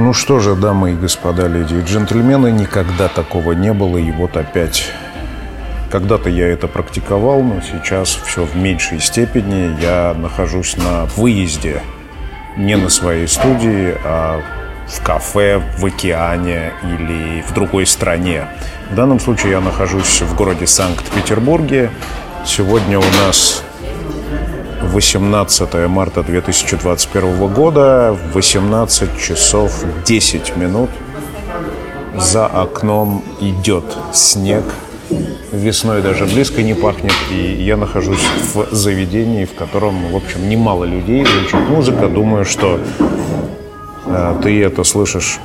Ну что же, дамы и господа, леди и джентльмены, никогда такого не было, и вот опять. Когда-то я это практиковал, но сейчас все в меньшей степени. Я нахожусь на выезде, не на своей студии, а в кафе, в океане или в другой стране. В данном случае я нахожусь в городе Санкт-Петербурге. Сегодня у нас 18 марта 2021 года, 18 часов 10 минут. За окном идет снег. Весной даже близко не пахнет. И я нахожусь в заведении, в котором, в общем, немало людей, звучит музыка. Думаю, что э, ты это слышишь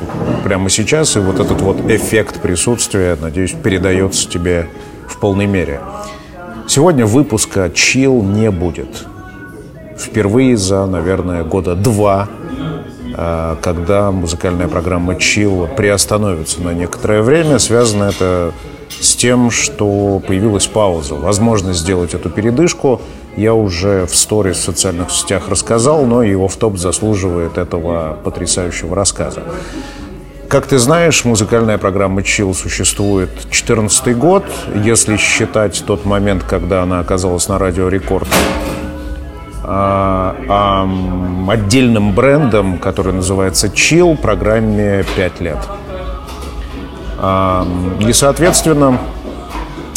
прямо сейчас, и вот этот вот эффект присутствия, надеюсь, передается тебе в полной мере. Сегодня выпуска «Чил» не будет впервые за, наверное, года два, а, когда музыкальная программа «Чил» приостановится на некоторое время. Связано это с тем, что появилась пауза, возможность сделать эту передышку. Я уже в сторис в социальных сетях рассказал, но его в топ заслуживает этого потрясающего рассказа. Как ты знаешь, музыкальная программа Chill существует 14 год, если считать тот момент, когда она оказалась на радио Рекорд отдельным брендом, который называется Chill, программе 5 лет. А, и, соответственно,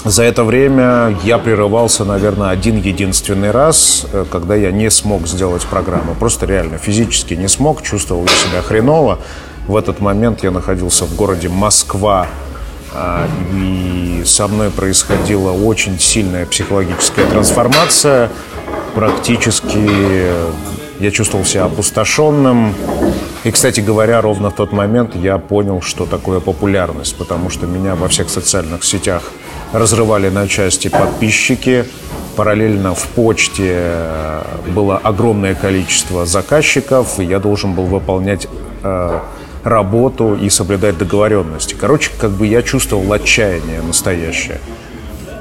за это время я прерывался, наверное, один единственный раз, э, когда я не смог сделать программу. Просто реально физически не смог, чувствовал себя хреново. В этот момент я находился в городе Москва, и со мной происходила очень сильная психологическая трансформация практически я чувствовал себя опустошенным. И, кстати говоря, ровно в тот момент я понял, что такое популярность, потому что меня во всех социальных сетях разрывали на части подписчики. Параллельно в почте было огромное количество заказчиков, и я должен был выполнять э, работу и соблюдать договоренности. Короче, как бы я чувствовал отчаяние настоящее.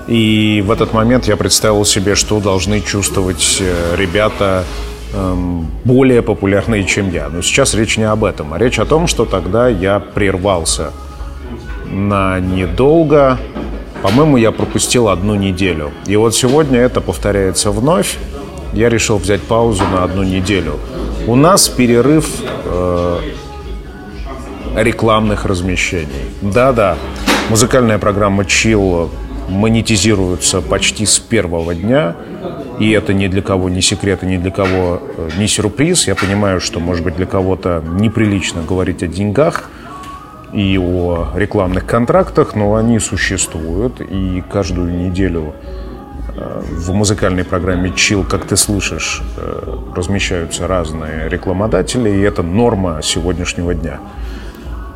И в этот момент я представил себе, что должны чувствовать э, ребята эм, более популярные, чем я. Но сейчас речь не об этом, а речь о том, что тогда я прервался на недолго. По-моему, я пропустил одну неделю. И вот сегодня это повторяется вновь. Я решил взять паузу на одну неделю. У нас перерыв э, рекламных размещений. Да-да, музыкальная программа Chill монетизируются почти с первого дня. И это ни для кого не секрет и ни для кого э, не сюрприз. Я понимаю, что, может быть, для кого-то неприлично говорить о деньгах и о рекламных контрактах, но они существуют. И каждую неделю э, в музыкальной программе Chill, как ты слышишь, э, размещаются разные рекламодатели, и это норма сегодняшнего дня.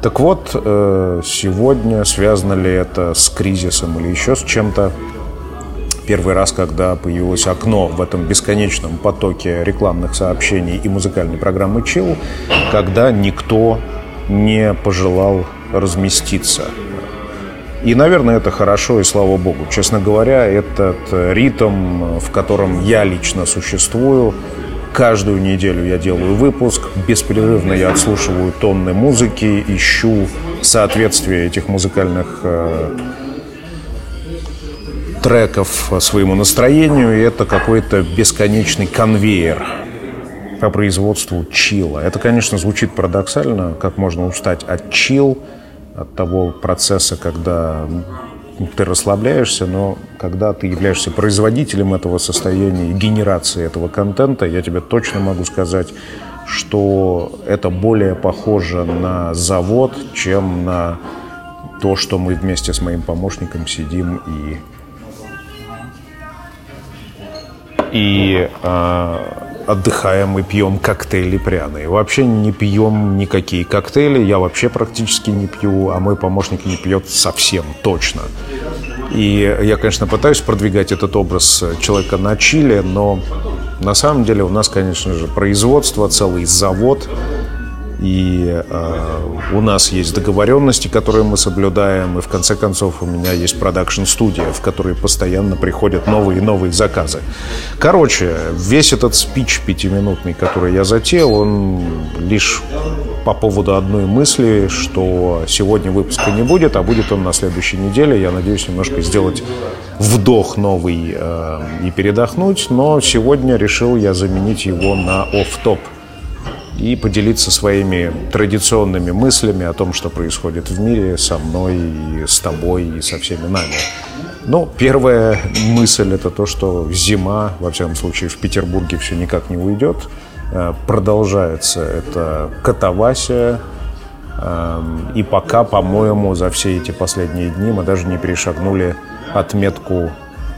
Так вот, э, сегодня связано ли это с кризисом или еще с чем-то? Первый раз, когда появилось окно в этом бесконечном потоке рекламных сообщений и музыкальной программы Chill, когда никто не пожелал разместиться. И, наверное, это хорошо, и слава богу. Честно говоря, этот ритм, в котором я лично существую, Каждую неделю я делаю выпуск, беспрерывно я отслушиваю тонны музыки, ищу соответствие этих музыкальных э, треков своему настроению, и это какой-то бесконечный конвейер по производству чила. Это, конечно, звучит парадоксально, как можно устать от чил, от того процесса, когда ты расслабляешься, но когда ты являешься производителем этого состояния, генерации этого контента, я тебе точно могу сказать, что это более похоже на завод, чем на то, что мы вместе с моим помощником сидим и и э, отдыхаем и пьем коктейли пряные. Вообще не пьем никакие коктейли, я вообще практически не пью, а мой помощник не пьет совсем точно. И я, конечно, пытаюсь продвигать этот образ человека на чили, но на самом деле у нас, конечно же, производство, целый завод, и э, у нас есть договоренности, которые мы соблюдаем, и в конце концов у меня есть продакшн-студия, в которой постоянно приходят новые и новые заказы. Короче, весь этот спич пятиминутный, который я затеял, он лишь по поводу одной мысли, что сегодня выпуска не будет, а будет он на следующей неделе. Я надеюсь немножко сделать вдох новый э, и передохнуть, но сегодня решил я заменить его на оф-топ и поделиться своими традиционными мыслями о том, что происходит в мире со мной, и с тобой и со всеми нами. Ну, первая мысль это то, что зима, во всяком случае, в Петербурге все никак не уйдет. Э, продолжается это катавасия. Эм, и пока, по-моему, за все эти последние дни мы даже не перешагнули отметку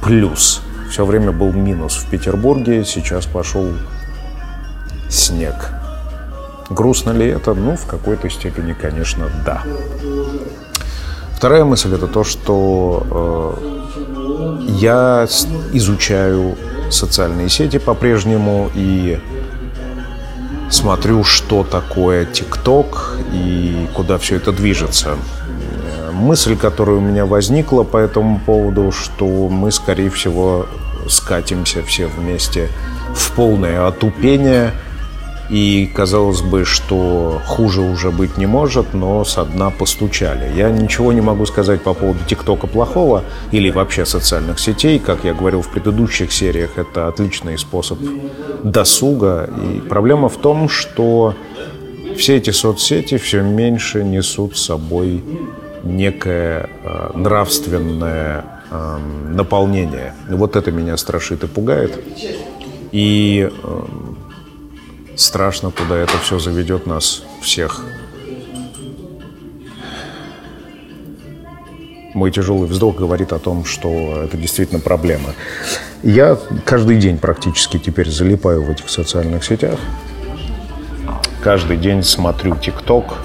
плюс. Все время был минус в Петербурге, сейчас пошел снег. Грустно ли это? Ну, в какой-то степени, конечно, да. Вторая мысль это то, что э, я изучаю социальные сети по-прежнему и смотрю, что такое ТикТок и куда все это движется. Мысль, которая у меня возникла по этому поводу, что мы, скорее всего, скатимся все вместе в полное отупение – и казалось бы, что хуже уже быть не может, но со дна постучали. Я ничего не могу сказать по поводу ТикТока плохого или вообще социальных сетей. Как я говорил в предыдущих сериях, это отличный способ досуга. И проблема в том, что все эти соцсети все меньше несут с собой некое э, нравственное э, наполнение. Вот это меня страшит и пугает. И э, страшно, куда это все заведет нас всех. Мой тяжелый вздох говорит о том, что это действительно проблема. Я каждый день практически теперь залипаю в этих социальных сетях. Каждый день смотрю ТикТок,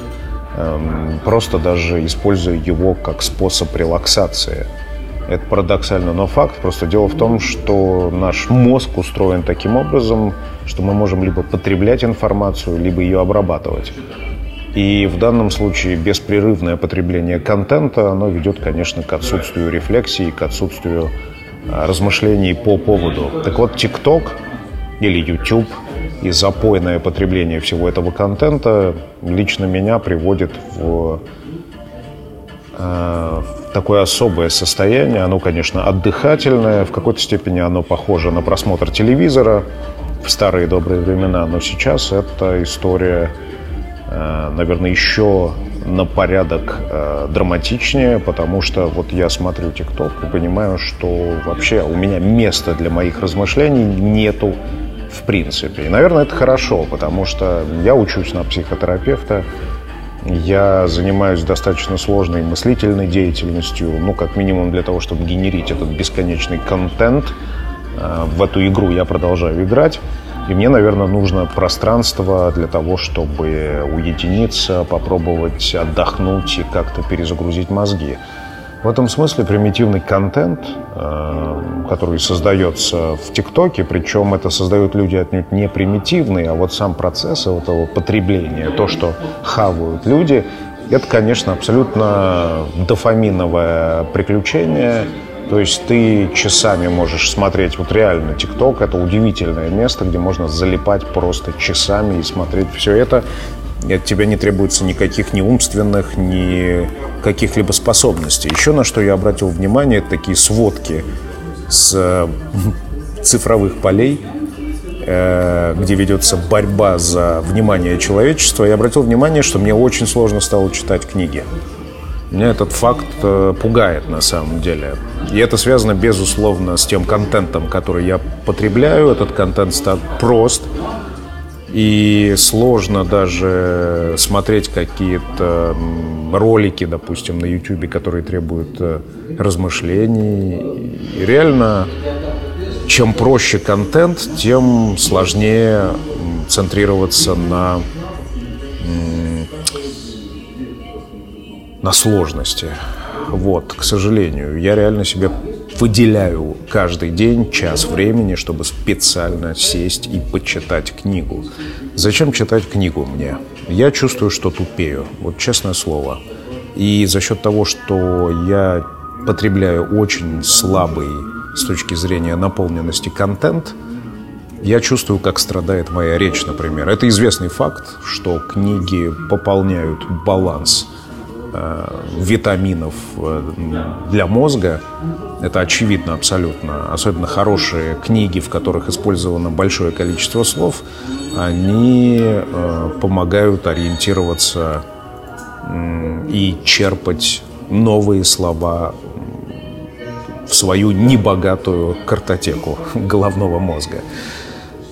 эм, просто даже использую его как способ релаксации – это парадоксально, но факт. Просто дело в том, что наш мозг устроен таким образом, что мы можем либо потреблять информацию, либо ее обрабатывать. И в данном случае беспрерывное потребление контента, оно ведет, конечно, к отсутствию рефлексии, к отсутствию а, размышлений по поводу. Так вот, TikTok или YouTube и запойное потребление всего этого контента лично меня приводит в, а, в такое особое состояние. Оно, конечно, отдыхательное, в какой-то степени оно похоже на просмотр телевизора в старые добрые времена, но сейчас это история, э, наверное, еще на порядок э, драматичнее, потому что вот я смотрю ТикТок и понимаю, что вообще у меня места для моих размышлений нету в принципе. И, наверное, это хорошо, потому что я учусь на психотерапевта, я занимаюсь достаточно сложной мыслительной деятельностью, ну, как минимум для того, чтобы генерить этот бесконечный контент. Э, в эту игру я продолжаю играть. И мне, наверное, нужно пространство для того, чтобы уединиться, попробовать отдохнуть и как-то перезагрузить мозги. В этом смысле примитивный контент, э, который создается в ТикТоке, причем это создают люди отнюдь не примитивные, а вот сам процесс этого потребления, то, что хавают люди, это, конечно, абсолютно дофаминовое приключение. То есть ты часами можешь смотреть, вот реально, ТикТок — это удивительное место, где можно залипать просто часами и смотреть все это от тебя не требуется никаких ни умственных, ни каких-либо способностей. Еще на что я обратил внимание, это такие сводки с э, цифровых полей, э, где ведется борьба за внимание человечества. Я обратил внимание, что мне очень сложно стало читать книги. Меня этот факт э, пугает на самом деле. И это связано, безусловно, с тем контентом, который я потребляю. Этот контент стал прост, и сложно даже смотреть какие-то ролики, допустим, на YouTube, которые требуют э, размышлений. И реально, чем проще контент, тем сложнее центрироваться на, на сложности. Вот, к сожалению, я реально себе выделяю каждый день час времени, чтобы специально сесть и почитать книгу. Зачем читать книгу мне? я чувствую, что тупею. Вот честное слово. И за счет того, что я потребляю очень слабый с точки зрения наполненности контент, я чувствую, как страдает моя речь, например. Это известный факт, что книги пополняют баланс э, витаминов э, для мозга. Это очевидно абсолютно. Особенно хорошие книги, в которых использовано большое количество слов, они э, помогают ориентироваться и черпать новые слова в свою небогатую картотеку головного мозга.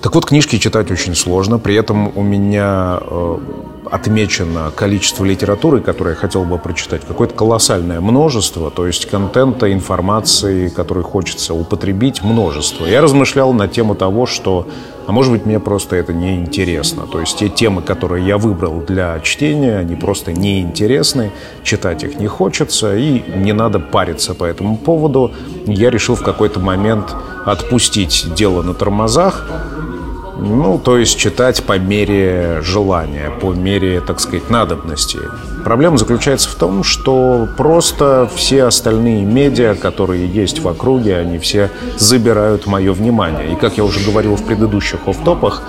Так вот, книжки читать очень сложно. При этом у меня э, отмечено количество литературы, которое я хотел бы прочитать, какое-то колоссальное множество, то есть контента, информации, который хочется употребить, множество. Я размышлял на тему того, что, а может быть, мне просто это не интересно. То есть те темы, которые я выбрал для чтения, они просто неинтересны, читать их не хочется, и не надо париться по этому поводу. Я решил в какой-то момент отпустить дело на тормозах, ну, то есть читать по мере желания, по мере, так сказать, надобности. Проблема заключается в том, что просто все остальные медиа, которые есть в округе, они все забирают мое внимание. И, как я уже говорил в предыдущих офтопах,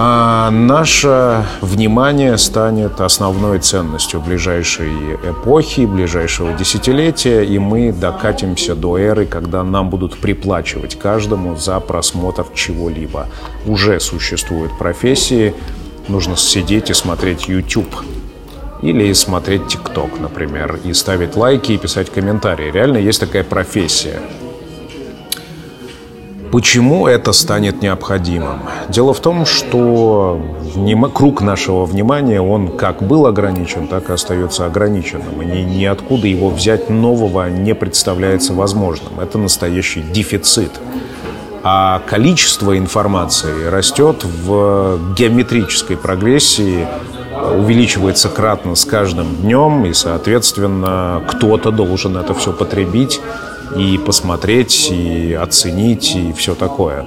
а наше внимание станет основной ценностью ближайшей эпохи, ближайшего десятилетия, и мы докатимся до эры, когда нам будут приплачивать каждому за просмотр чего-либо. Уже существуют профессии, нужно сидеть и смотреть YouTube или смотреть TikTok, например, и ставить лайки и писать комментарии. Реально есть такая профессия. Почему это станет необходимым? Дело в том, что круг нашего внимания, он как был ограничен, так и остается ограниченным. И ни... ниоткуда его взять нового не представляется возможным. Это настоящий дефицит. А количество информации растет в геометрической прогрессии, увеличивается кратно с каждым днем, и, соответственно, кто-то должен это все потребить и посмотреть, и оценить, и все такое.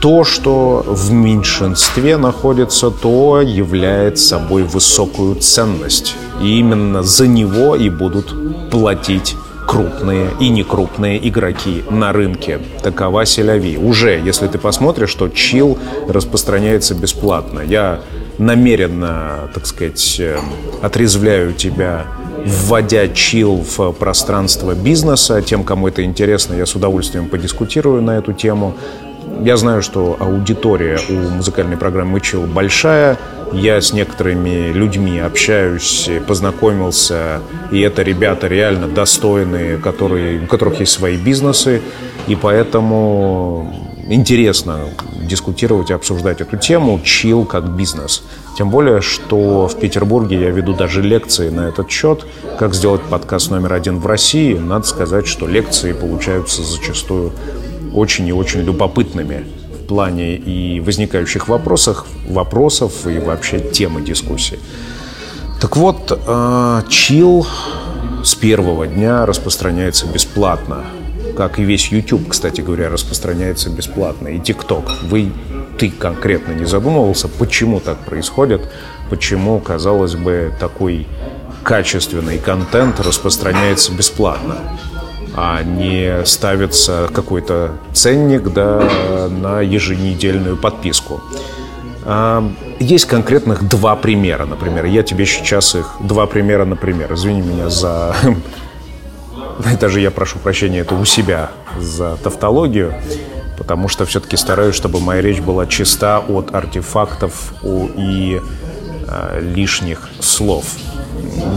То, что в меньшинстве находится, то является собой высокую ценность. И именно за него и будут платить крупные и некрупные игроки на рынке. Такова селяви. Уже, если ты посмотришь, что чил распространяется бесплатно. Я намеренно, так сказать, э, отрезвляю тебя вводя чил в пространство бизнеса. Тем, кому это интересно, я с удовольствием подискутирую на эту тему. Я знаю, что аудитория у музыкальной программы «Чил» большая. Я с некоторыми людьми общаюсь, познакомился, и это ребята реально достойные, которые, у которых есть свои бизнесы, и поэтому интересно дискутировать и обсуждать эту тему «Чил как бизнес». Тем более, что в Петербурге я веду даже лекции на этот счет, как сделать подкаст номер один в России. Надо сказать, что лекции получаются зачастую очень и очень любопытными в плане и возникающих вопросов, вопросов и вообще темы дискуссии. Так вот, э, чил с первого дня распространяется бесплатно. Как и весь YouTube, кстати говоря, распространяется бесплатно. И TikTok. Вы ты конкретно не задумывался, почему так происходит, почему, казалось бы, такой качественный контент распространяется бесплатно, а не ставится какой-то ценник да, на еженедельную подписку. А, есть конкретных два примера, например. Я тебе сейчас их... Два примера, например. Извини меня за... Даже я прошу прощения, это у себя за тавтологию потому что все-таки стараюсь, чтобы моя речь была чиста от артефактов и э, лишних слов.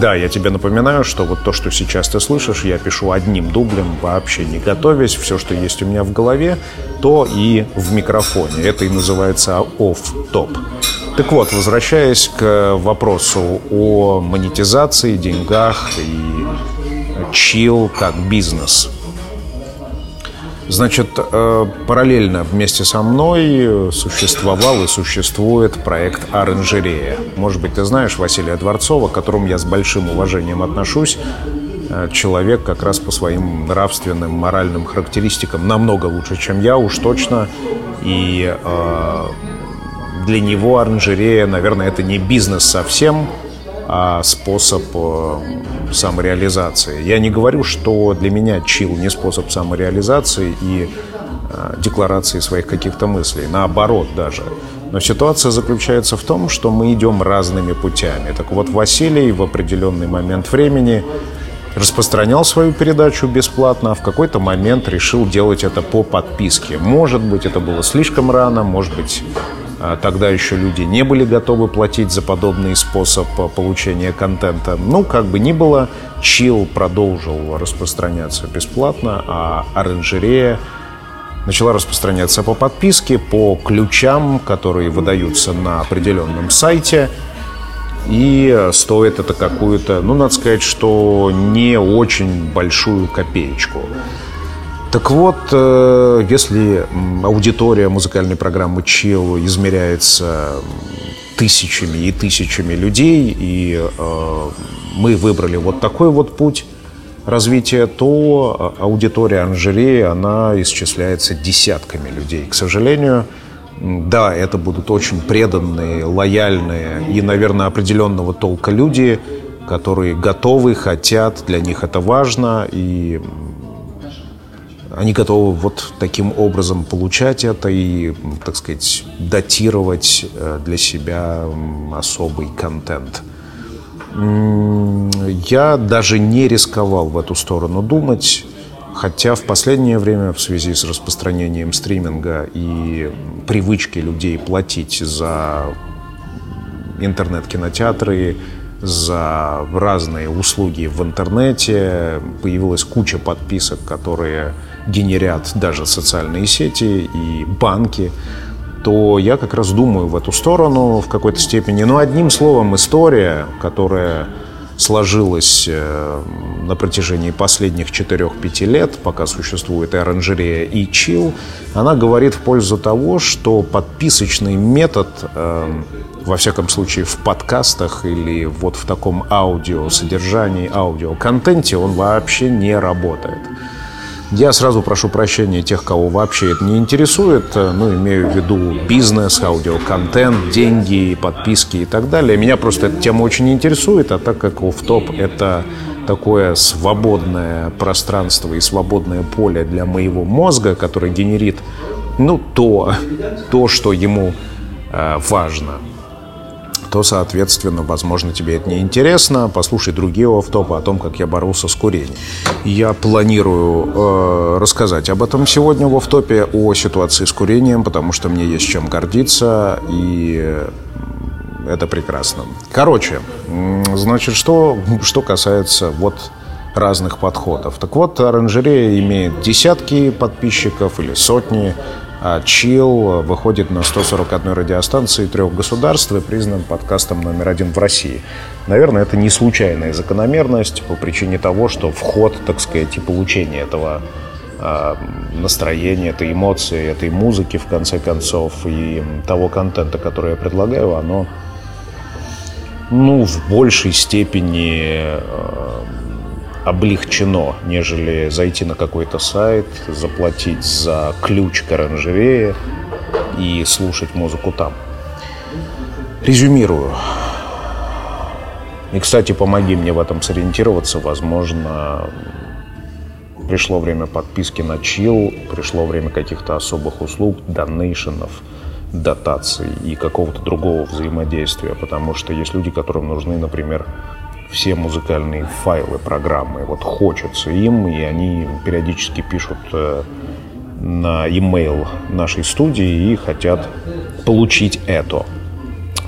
Да, я тебе напоминаю, что вот то, что сейчас ты слышишь, я пишу одним дублем, вообще не готовясь. Все, что есть у меня в голове, то и в микрофоне. Это и называется оф-топ. Так вот, возвращаясь к вопросу о монетизации, деньгах и чил как бизнес – Значит, э, параллельно вместе со мной существовал и существует проект «Оранжерея». Может быть, ты знаешь Василия Дворцова, к которому я с большим уважением отношусь. Э, человек как раз по своим нравственным, моральным характеристикам намного лучше, чем я, уж точно. И э, для него оранжерея, наверное, это не бизнес совсем, а способ э, самореализации. Я не говорю, что для меня чил не способ самореализации и э, декларации своих каких-то мыслей. Наоборот даже. Но ситуация заключается в том, что мы идем разными путями. Так вот, Василий в определенный момент времени распространял свою передачу бесплатно, а в какой-то момент решил делать это по подписке. Может быть, это было слишком рано, может быть, тогда еще люди не были готовы платить за подобный способ а, получения контента. Ну, как бы ни было, Чил продолжил распространяться бесплатно, а оранжерея начала распространяться по подписке, по ключам, которые выдаются на определенном сайте. И стоит это какую-то, ну, надо сказать, что не очень большую копеечку. Так вот, э, если аудитория музыкальной программы Chill измеряется тысячами и тысячами людей, и э, мы выбрали вот такой вот путь развития, то э, аудитория Анжереи, она исчисляется десятками людей. К сожалению, да, это будут очень преданные, лояльные и, наверное, определенного толка люди, которые готовы, хотят, для них это важно, и они готовы вот таким образом получать это и, так сказать, датировать э, для себя особый контент. Я даже не рисковал в эту сторону думать, хотя в последнее время в связи с распространением стриминга и привычки людей платить за интернет-кинотеатры, за разные услуги в интернете, появилась куча подписок, которые генерят даже социальные сети и банки, то я как раз думаю в эту сторону в какой-то степени. Но одним словом, история, которая сложилась э, на протяжении последних 4-5 лет, пока существует и оранжерея, и чил, она говорит в пользу того, что подписочный метод, э, во всяком случае в подкастах или вот в таком аудио содержании, аудиоконтенте, он вообще не работает. Я сразу прошу прощения тех, кого вообще это не интересует. Э, ну, имею в виду бизнес, аудиоконтент, деньги, подписки и так далее. Меня просто эта тема очень интересует, а так как офф-топ — это такое свободное пространство и свободное поле для моего мозга, который генерит, ну, то, то что ему э, важно — то, соответственно, возможно, тебе это не интересно. Послушай другие офтопы о том, как я боролся с курением. Я планирую э, рассказать об этом сегодня в офтопе, о ситуации с курением, потому что мне есть чем гордиться, и это прекрасно. Короче, значит, что, что касается вот разных подходов. Так вот, оранжерея имеет десятки подписчиков или сотни, а Chill выходит на 141 радиостанции трех государств и признан подкастом номер один в России. Наверное, это не случайная закономерность по причине того, что вход, так сказать, и получение этого а, настроения, этой эмоции, этой музыки, в конце концов, и того контента, который я предлагаю, оно ну, в большей степени а, облегчено, нежели зайти на какой-то сайт, заплатить за ключ к оранжерее и слушать музыку там. Резюмирую. И, кстати, помоги мне в этом сориентироваться. Возможно, пришло время подписки на чил, пришло время каких-то особых услуг, донейшенов, дотаций и какого-то другого взаимодействия. Потому что есть люди, которым нужны, например, все музыкальные файлы программы. Вот хочется им, и они периодически пишут э, на e-mail нашей студии и хотят получить это.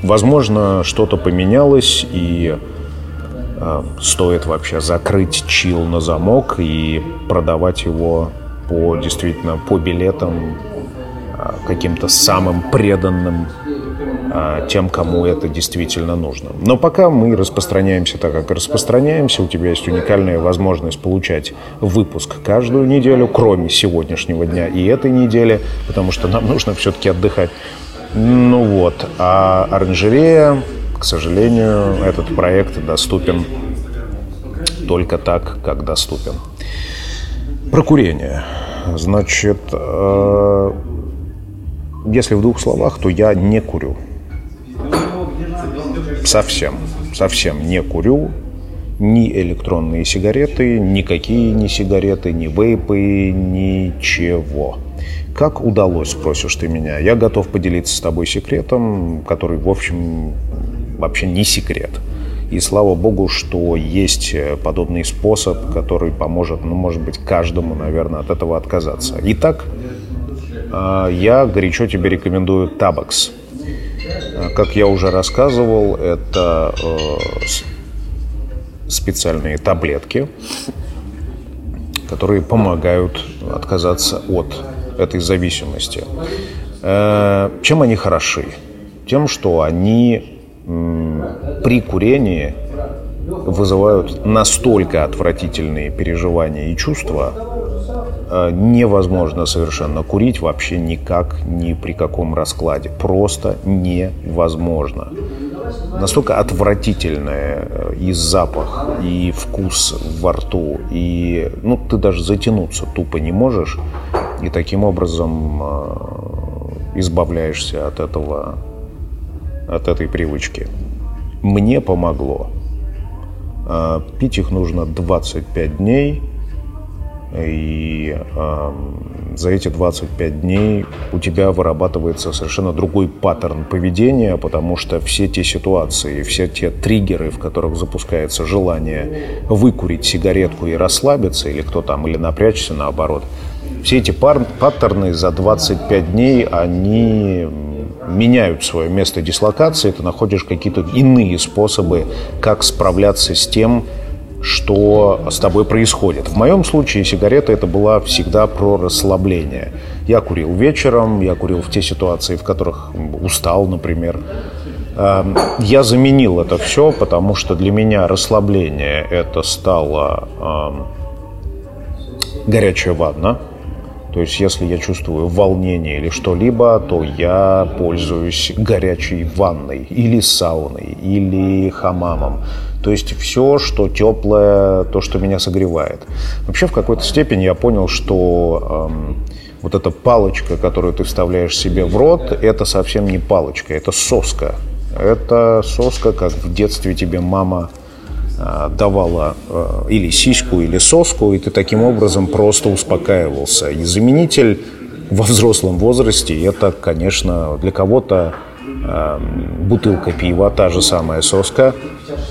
Возможно, что-то поменялось, и э, стоит вообще закрыть чил на замок и продавать его по действительно по билетам э, каким-то самым преданным тем, кому это действительно нужно. Но пока мы распространяемся так, как распространяемся, у тебя есть уникальная возможность получать выпуск каждую неделю, кроме сегодняшнего дня и этой недели, потому что нам нужно все-таки отдыхать. Ну вот, а оранжерея, к сожалению, этот проект доступен только так, как доступен. Про курение. Значит, э, если в двух словах, то я не курю. Совсем, совсем не курю ни электронные сигареты, никакие не сигареты, ни вейпы, ничего. Как удалось, спросишь ты меня? Я готов поделиться с тобой секретом, который, в общем, вообще не секрет. И слава богу, что есть подобный способ, который поможет, ну, может быть, каждому, наверное, от этого отказаться. Итак, а, я горячо тебе рекомендую Табакс. А, как я уже рассказывал, это э, специальные таблетки, которые помогают отказаться от этой зависимости. Э, чем они хороши? Тем, что они при курении вызывают настолько отвратительные переживания и чувства, э, невозможно совершенно курить вообще никак, ни при каком раскладе. Просто невозможно настолько отвратительное э, и запах, и вкус во рту, и ну, ты даже затянуться тупо не можешь, и таким образом э, избавляешься от этого, от этой привычки. Мне помогло. Э, пить их нужно 25 дней, и э, за эти 25 дней у тебя вырабатывается совершенно другой паттерн поведения, потому что все те ситуации, все те триггеры, в которых запускается желание выкурить сигаретку и расслабиться, или кто там, или напрячься наоборот, все эти пар- паттерны за 25 дней, они меняют свое место дислокации, ты находишь какие-то иные способы, как справляться с тем, что с тобой происходит. В моем случае сигарета это была всегда про расслабление. Я курил вечером, я курил в те ситуации, в которых устал, например. Эм, я заменил это все, потому что для меня расслабление это стало эм, горячая ванна. То есть, если я чувствую волнение или что-либо, то я пользуюсь горячей ванной или сауной, или хамамом. То есть все, что теплое, то, что меня согревает. Вообще в какой-то степени я понял, что эм, вот эта палочка, которую ты вставляешь себе в рот, это совсем не палочка, это соска. Это соска, как в детстве тебе мама э, давала э, или сиську, или соску, и ты таким образом просто успокаивался. И заменитель во взрослом возрасте это, конечно, для кого-то бутылка пива, та же самая соска,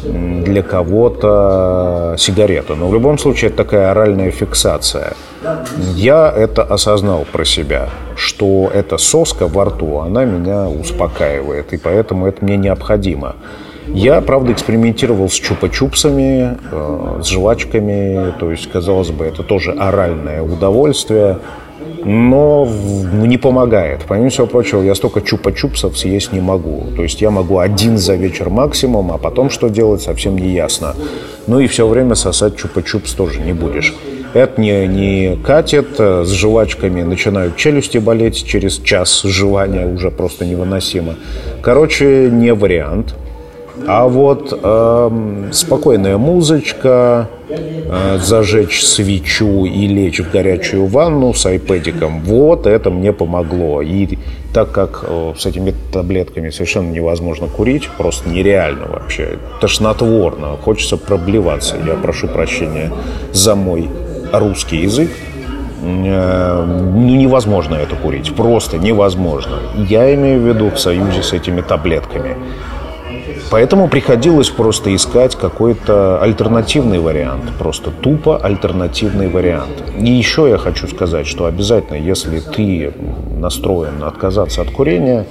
для кого-то сигарета. Но в любом случае это такая оральная фиксация. Я это осознал про себя, что эта соска во рту, она меня успокаивает, и поэтому это мне необходимо. Я, правда, экспериментировал с чупа-чупсами, э, с жвачками, то есть, казалось бы, это тоже оральное удовольствие – но не помогает. Помимо всего прочего, я столько чупа-чупсов съесть не могу. То есть я могу один за вечер максимум, а потом что делать, совсем не ясно. Ну и все время сосать чупа-чупс тоже не будешь. Это не, не катит, с жвачками начинают челюсти болеть через час жевания, уже просто невыносимо. Короче, не вариант. А вот э, спокойная музычка, э, зажечь свечу и лечь в горячую ванну с айпэдиком, вот это мне помогло. И так как э, с этими таблетками совершенно невозможно курить, просто нереально вообще, тошнотворно, хочется проблеваться. Я прошу прощения за мой русский язык. Э, ну, невозможно это курить, просто невозможно. Я имею в виду в союзе с этими таблетками. Поэтому приходилось просто искать какой-то альтернативный вариант. Просто тупо альтернативный вариант. И еще я хочу сказать, что обязательно, если ты настроен отказаться от курения,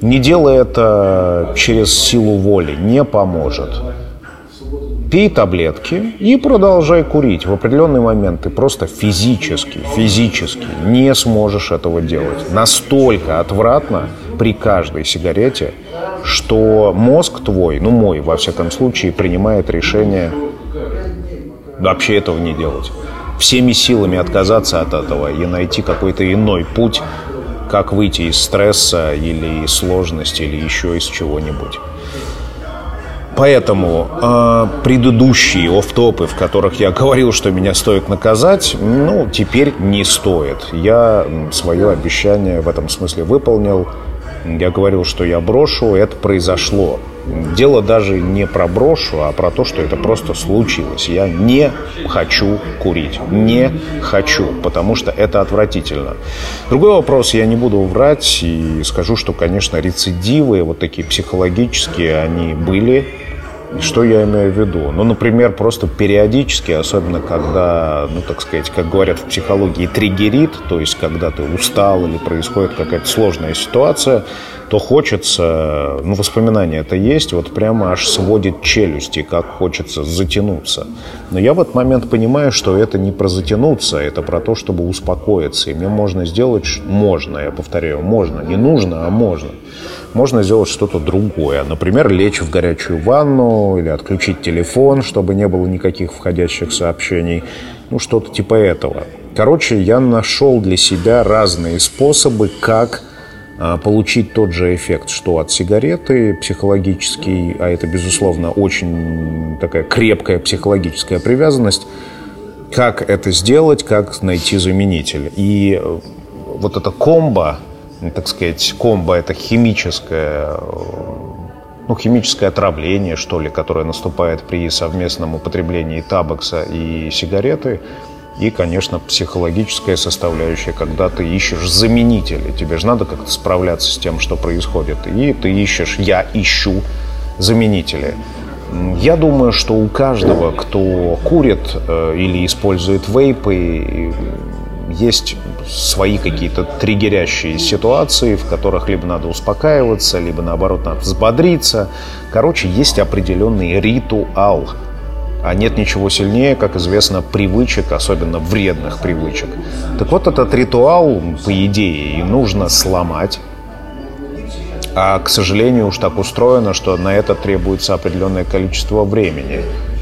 не делай это через силу воли, не поможет. Пей таблетки и продолжай курить. В определенный момент ты просто физически, физически не сможешь этого делать. Настолько отвратно при каждой сигарете, что мозг твой, ну мой, во всяком случае, принимает решение вообще этого не делать. Всеми силами отказаться от этого и найти какой-то иной путь, как выйти из стресса или из сложности, или еще из чего-нибудь. Поэтому э, предыдущие офтопы, в которых я говорил, что меня стоит наказать, ну, теперь не стоит. Я свое обещание в этом смысле выполнил. Я говорил, что я брошу, это произошло. Дело даже не про брошу, а про то, что это просто случилось. Я не хочу курить. Не хочу, потому что это отвратительно. Другой вопрос, я не буду врать и скажу, что, конечно, рецидивы, вот такие психологические, они были что я имею в виду? Ну, например, просто периодически, особенно когда, ну, так сказать, как говорят в психологии, триггерит, то есть когда ты устал или происходит какая-то сложная ситуация, то хочется, ну, воспоминания это есть, вот прямо аж сводит челюсти, как хочется затянуться. Но я в этот момент понимаю, что это не про затянуться, это про то, чтобы успокоиться. И мне можно сделать, можно, я повторяю, можно, не нужно, а можно можно сделать что-то другое. Например, лечь в горячую ванну или отключить телефон, чтобы не было никаких входящих сообщений. Ну, что-то типа этого. Короче, я нашел для себя разные способы, как а, получить тот же эффект, что от сигареты психологический, а это, безусловно, очень такая крепкая психологическая привязанность, как это сделать, как найти заменитель. И вот эта комбо так сказать, комбо – это химическое, ну, химическое отравление, что ли, которое наступает при совместном употреблении табакса и сигареты. И, конечно, психологическая составляющая, когда ты ищешь заменители. Тебе же надо как-то справляться с тем, что происходит. И ты ищешь, я ищу заменители. Я думаю, что у каждого, кто курит э, или использует вейпы, есть свои какие-то триггерящие ситуации, в которых либо надо успокаиваться, либо наоборот надо взбодриться. Короче, есть определенный ритуал. А нет ничего сильнее, как известно, привычек, особенно вредных привычек. Так вот, этот ритуал, по идее, и нужно сломать. А, к сожалению, уж так устроено, что на это требуется определенное количество времени.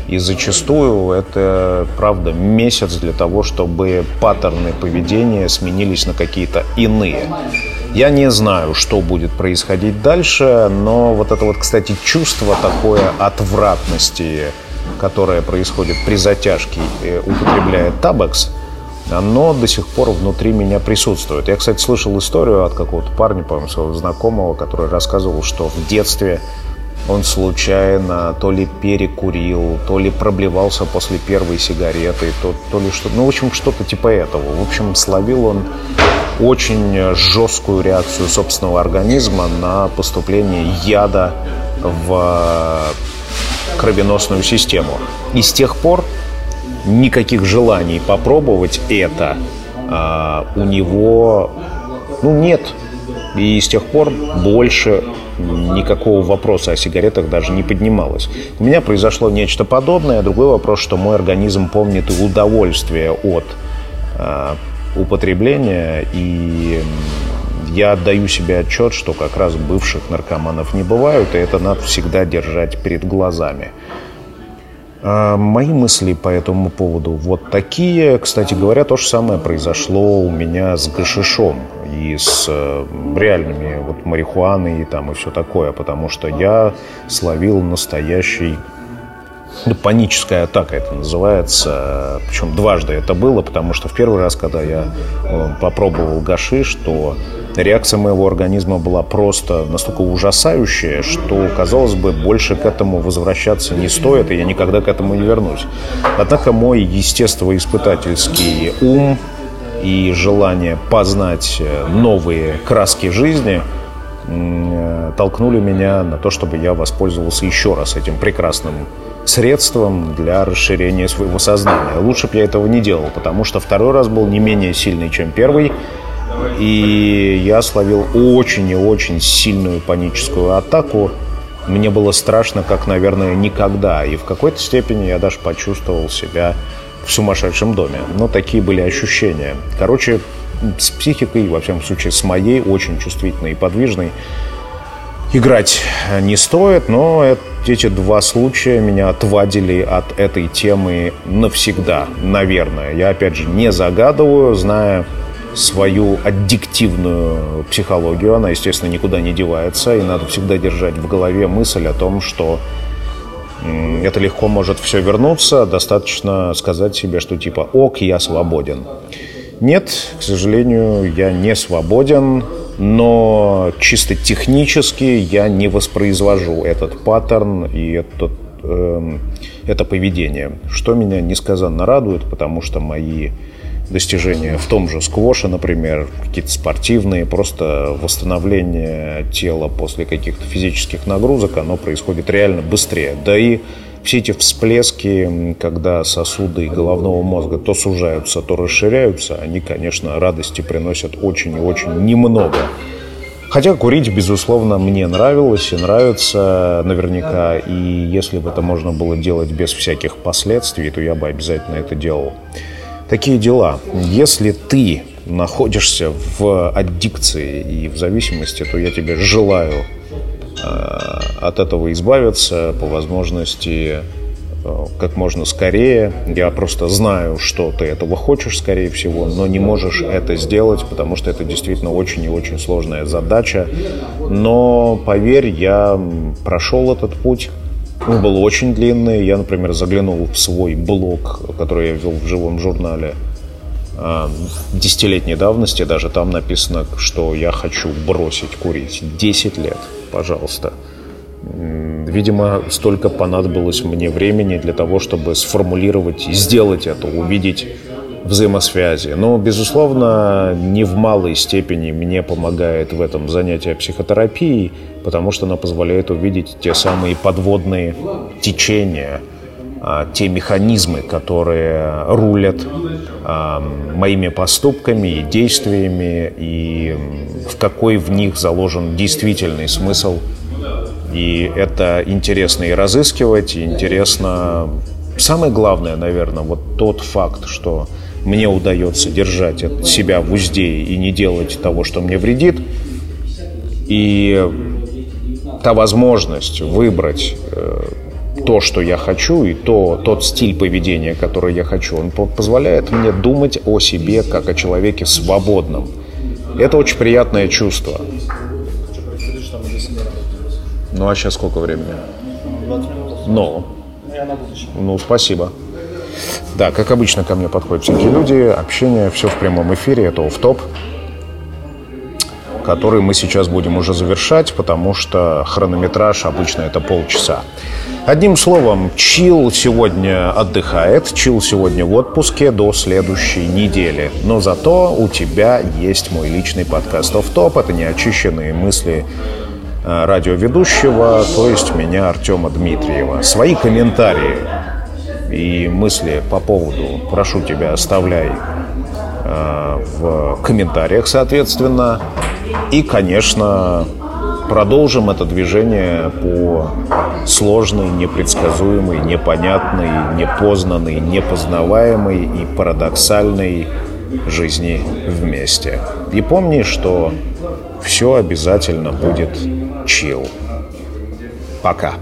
И зачастую это, правда, месяц для того, чтобы паттерны поведения сменились на какие-то иные. Я не знаю, что будет происходить дальше, но вот это вот, кстати, чувство такое отвратности, которое происходит при затяжке, э, употребляя табакс, оно до сих пор внутри меня присутствует. Я, кстати, слышал историю от какого-то парня, по-моему, своего знакомого, который рассказывал, что в детстве он случайно то ли перекурил, то ли проблевался после первой сигареты, то, то ли что Ну, в общем, что-то типа этого. В общем, словил он очень жесткую реакцию собственного организма на поступление яда в кровеносную систему. И с тех пор никаких желаний попробовать это а, у него ну, нет. И с тех пор больше никакого вопроса о сигаретах даже не поднималось. У меня произошло нечто подобное. Другой вопрос, что мой организм помнит и удовольствие от э, употребления. И я отдаю себе отчет, что как раз бывших наркоманов не бывают, и это надо всегда держать перед глазами. А мои мысли по этому поводу вот такие. Кстати говоря, то же самое произошло у меня с гашишом и с э, реальными вот марихуаной и там и все такое, потому что я словил настоящий ну, паническая атака это называется. Причем дважды это было, потому что в первый раз, когда я э, попробовал гашиш, то реакция моего организма была просто настолько ужасающая, что, казалось бы, больше к этому возвращаться не стоит, и я никогда к этому не вернусь. Однако мой естествоиспытательский ум и желание познать э, новые краски жизни э, толкнули меня на то, чтобы я воспользовался еще раз этим прекрасным средством для расширения своего сознания. Лучше бы я этого не делал, потому что второй раз был не менее сильный, чем первый. И я словил очень и очень сильную паническую атаку. Мне было страшно, как, наверное, никогда. И в какой-то степени я даже почувствовал себя в сумасшедшем доме. Но такие были ощущения. Короче, с психикой, во всяком случае, с моей, очень чувствительной и подвижной, играть не стоит, но эти два случая меня отвадили от этой темы навсегда, наверное. Я, опять же, не загадываю, зная свою аддиктивную психологию. Она, естественно, никуда не девается, и надо всегда держать в голове мысль о том, что это легко может все вернуться, достаточно сказать себе, что типа «ок, я свободен». Нет, к сожалению, я не свободен, но чисто технически я не воспроизвожу этот паттерн и этот, э, это поведение, что меня несказанно радует, потому что мои достижения в том же сквоше, например, какие-то спортивные, просто восстановление тела после каких-то физических нагрузок, оно происходит реально быстрее. Да и все эти всплески, когда сосуды головного мозга то сужаются, то расширяются, они, конечно, радости приносят очень и очень немного. Хотя курить, безусловно, мне нравилось и нравится наверняка. И если бы это можно было делать без всяких последствий, то я бы обязательно это делал. Такие дела. Если ты находишься в аддикции и в зависимости, то я тебе желаю Э, от этого избавиться по возможности э, как можно скорее. Я просто знаю, что ты этого хочешь, скорее всего, но не можешь это сделать, потому что это действительно очень и очень сложная задача. Но поверь, я прошел этот путь. Он был очень длинный. Я, например, заглянул в свой блог, который я вел в живом журнале э, десятилетней давности. Даже там написано, что я хочу бросить курить. 10 лет пожалуйста. Видимо, столько понадобилось мне времени для того, чтобы сформулировать и сделать это, увидеть взаимосвязи. Но, безусловно, не в малой степени мне помогает в этом занятие психотерапией, потому что она позволяет увидеть те самые подводные течения, а, те механизмы, которые рулят а, моими поступками и действиями, и в какой в них заложен действительный смысл. И это интересно и разыскивать, и интересно... Самое главное, наверное, вот тот факт, что мне удается держать себя в узде и не делать того, что мне вредит, и та возможность выбрать э, то, что я хочу, и то, тот стиль поведения, который я хочу, он позволяет мне думать о себе как о человеке свободном. Это очень приятное чувство. Ну а сейчас сколько времени? Ну. Ну, спасибо. Да, как обычно ко мне подходят всякие люди, общение, все в прямом эфире, это в топ который мы сейчас будем уже завершать, потому что хронометраж обычно это полчаса. Одним словом, Чил сегодня отдыхает, Чил сегодня в отпуске до следующей недели. Но зато у тебя есть мой личный подкаст «Офф топ». Это неочищенные мысли э, радиоведущего, то есть меня, Артема Дмитриева. Свои комментарии и мысли по поводу прошу тебя оставляй э, в комментариях, соответственно. И, конечно, продолжим это движение по сложной, непредсказуемой, непонятной, непознанной, непознаваемой и парадоксальной жизни вместе. И помни, что все обязательно будет чил. Пока.